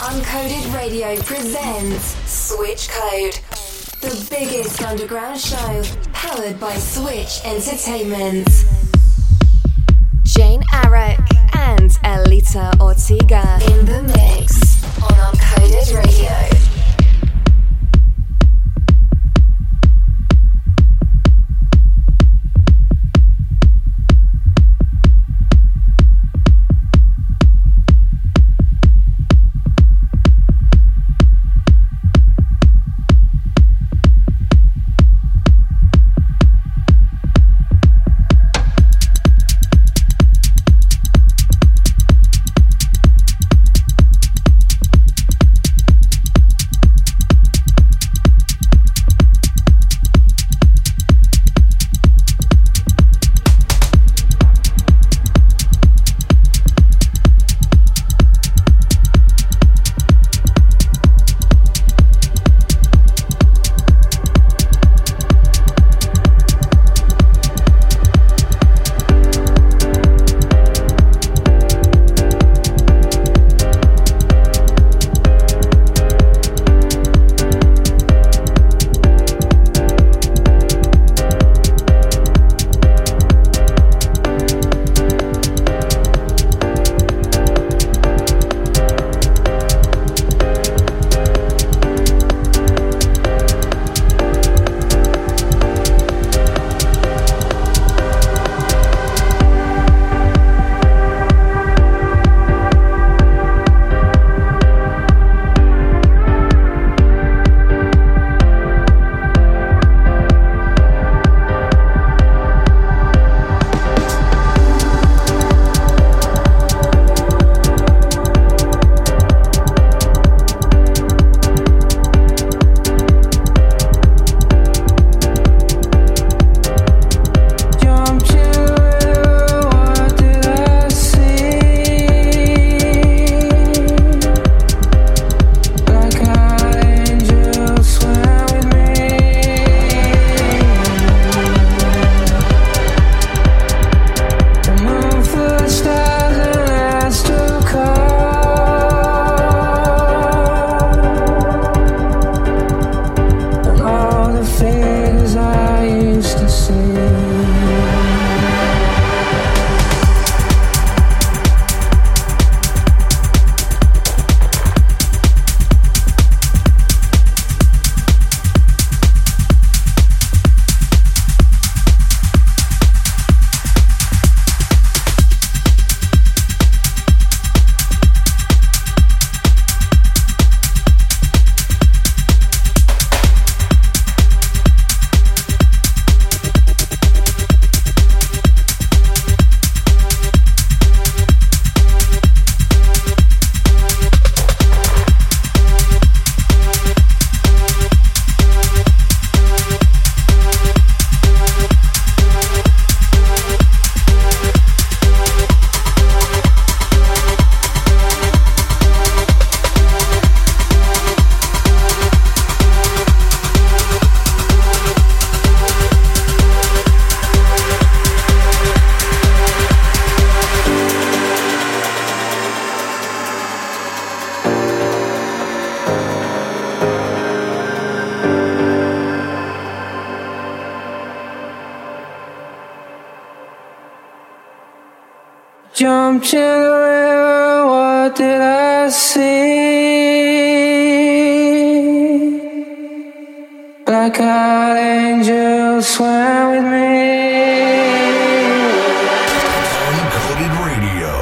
Uncoded Radio presents Switch Code, the biggest underground show powered by Switch Entertainment. Jane Arrak and Aelita Ortega in the mix on Uncoded Radio. Jumped in the river, what did I see? Black eyed angels swam with me. Uncoded Radio.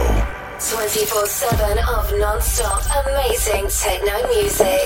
24 7 of non stop amazing techno music.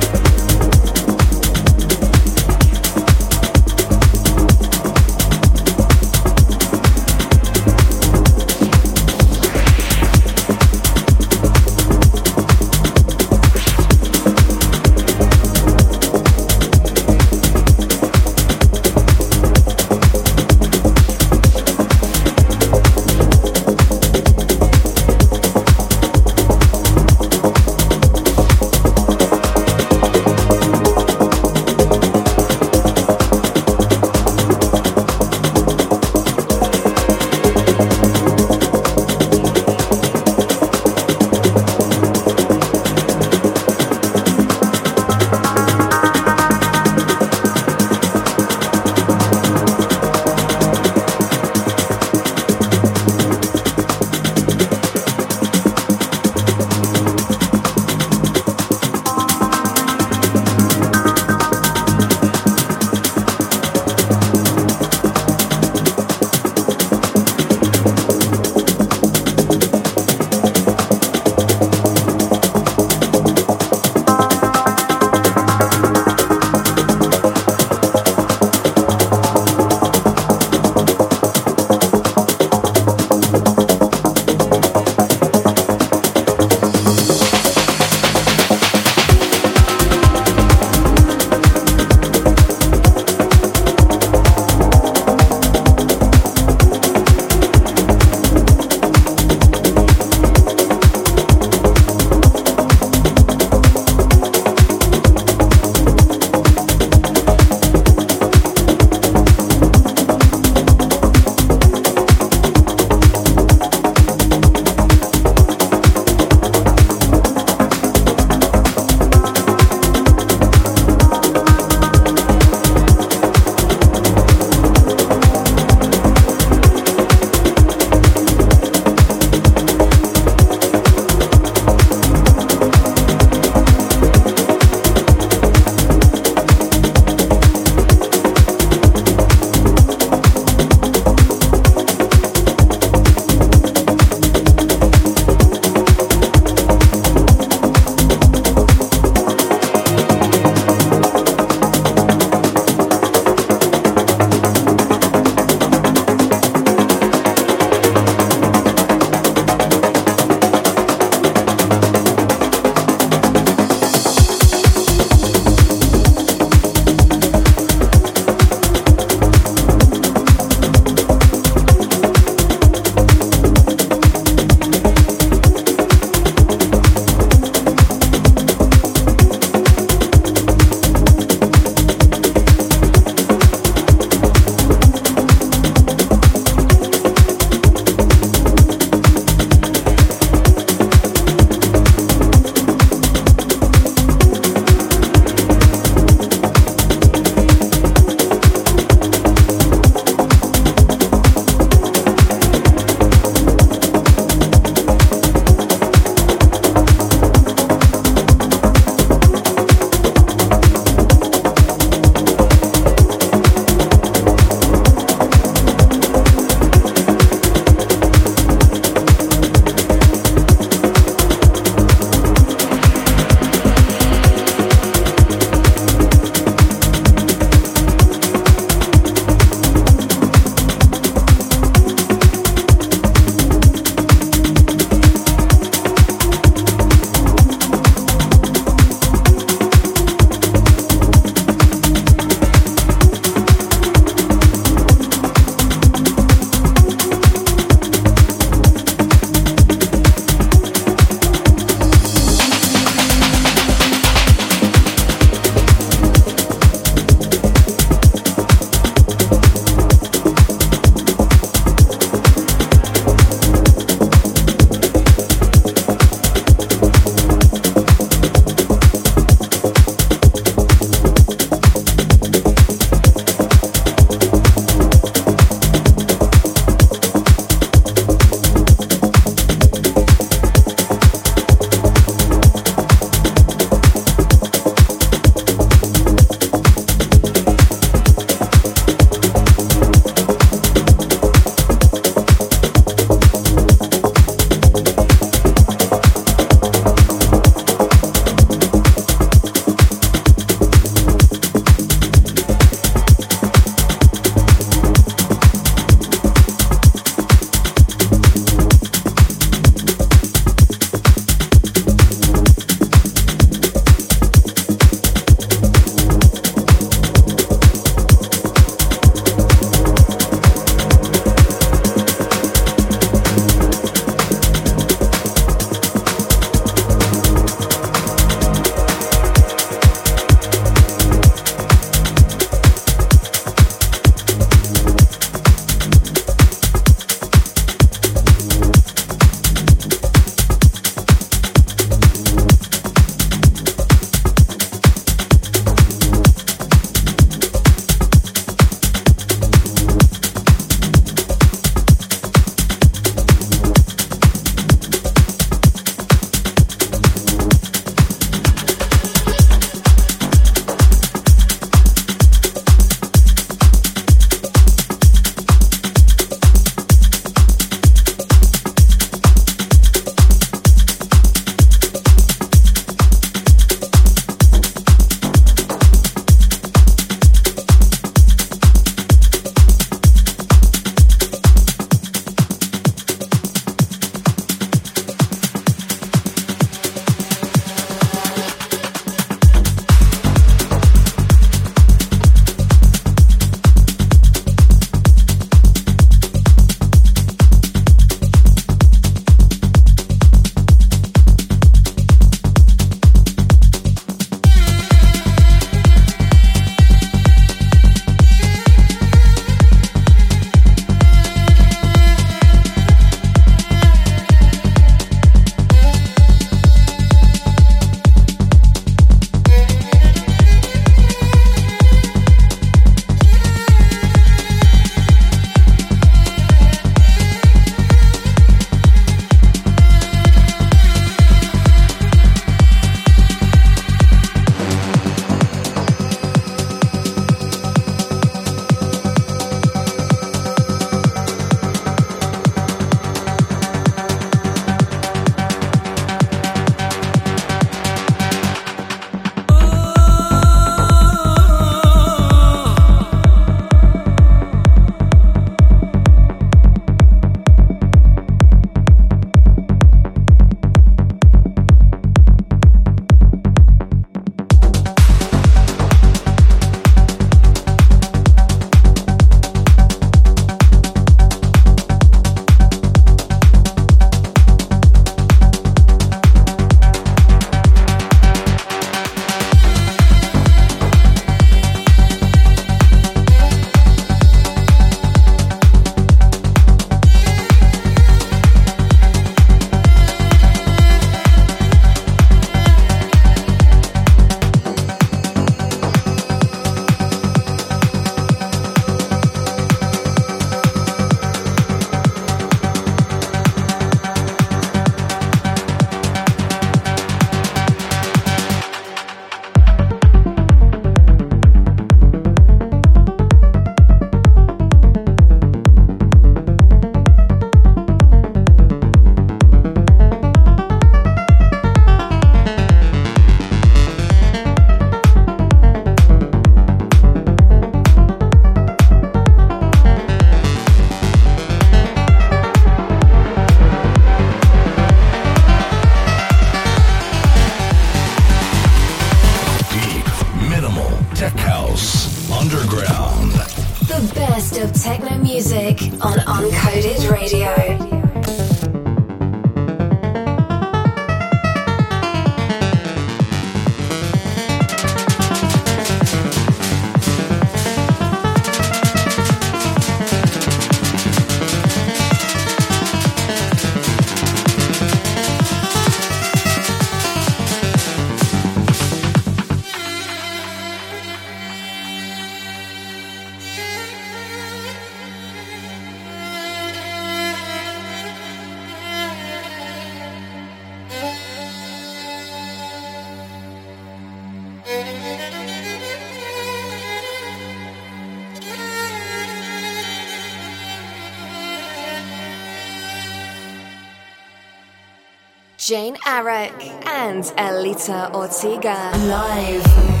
Jane Arrak and Aelita Ortega live.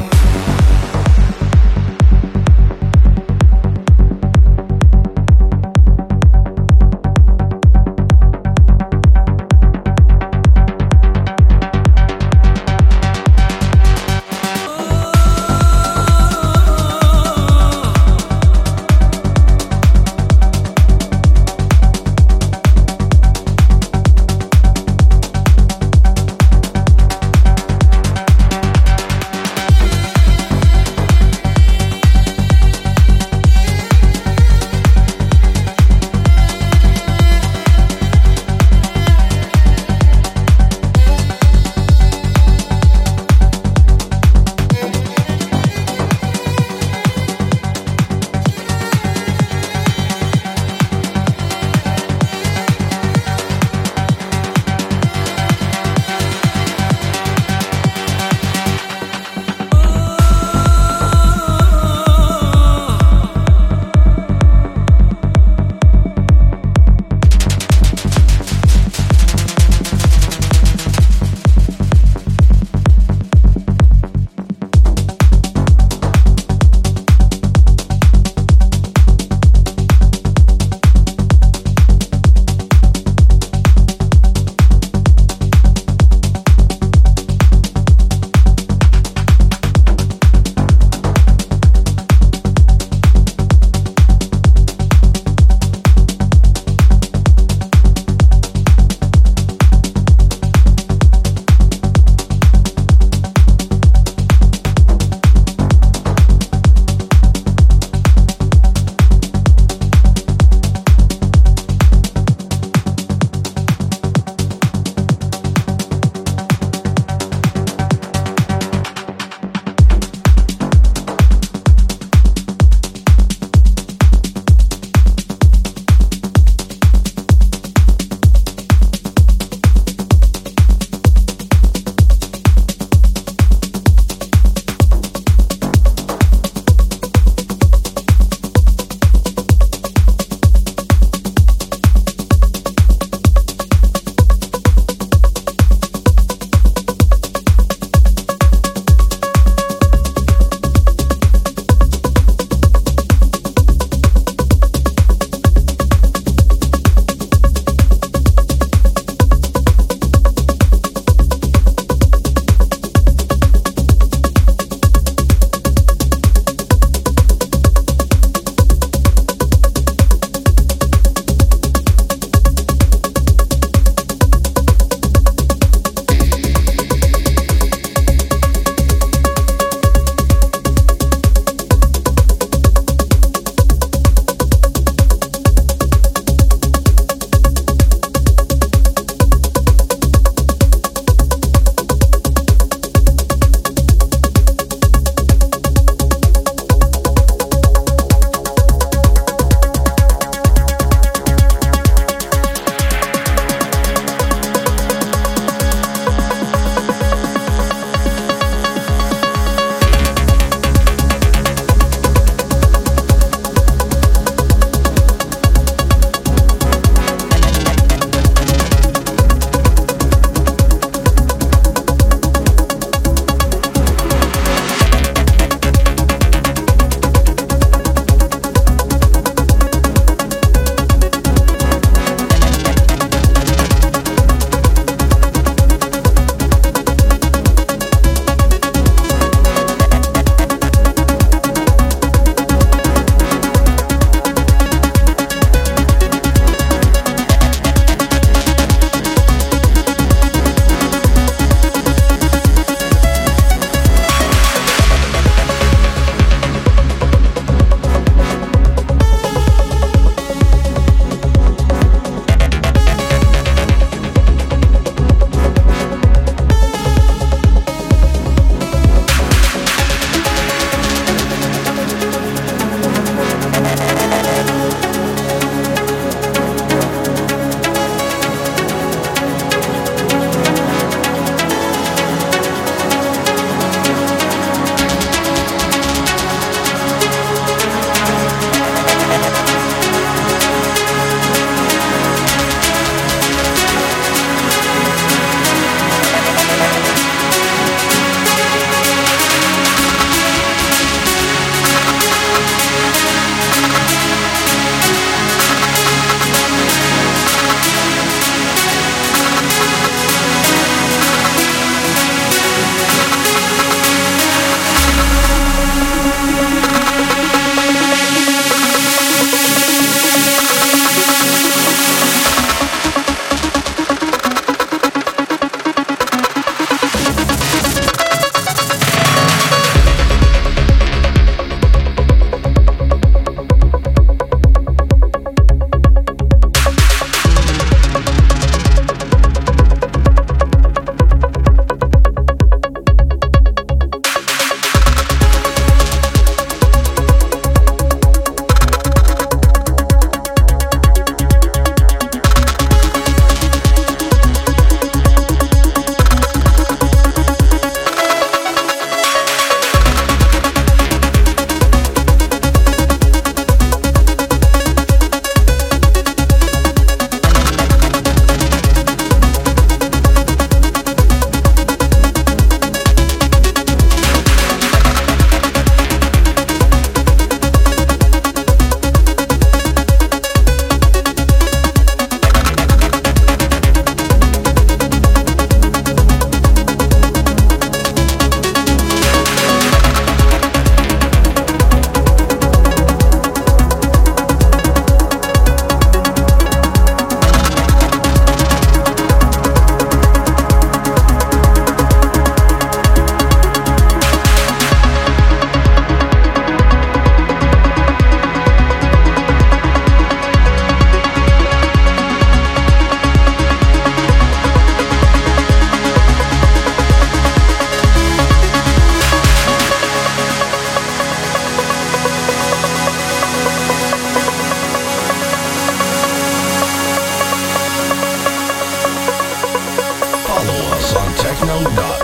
Bruno Dot.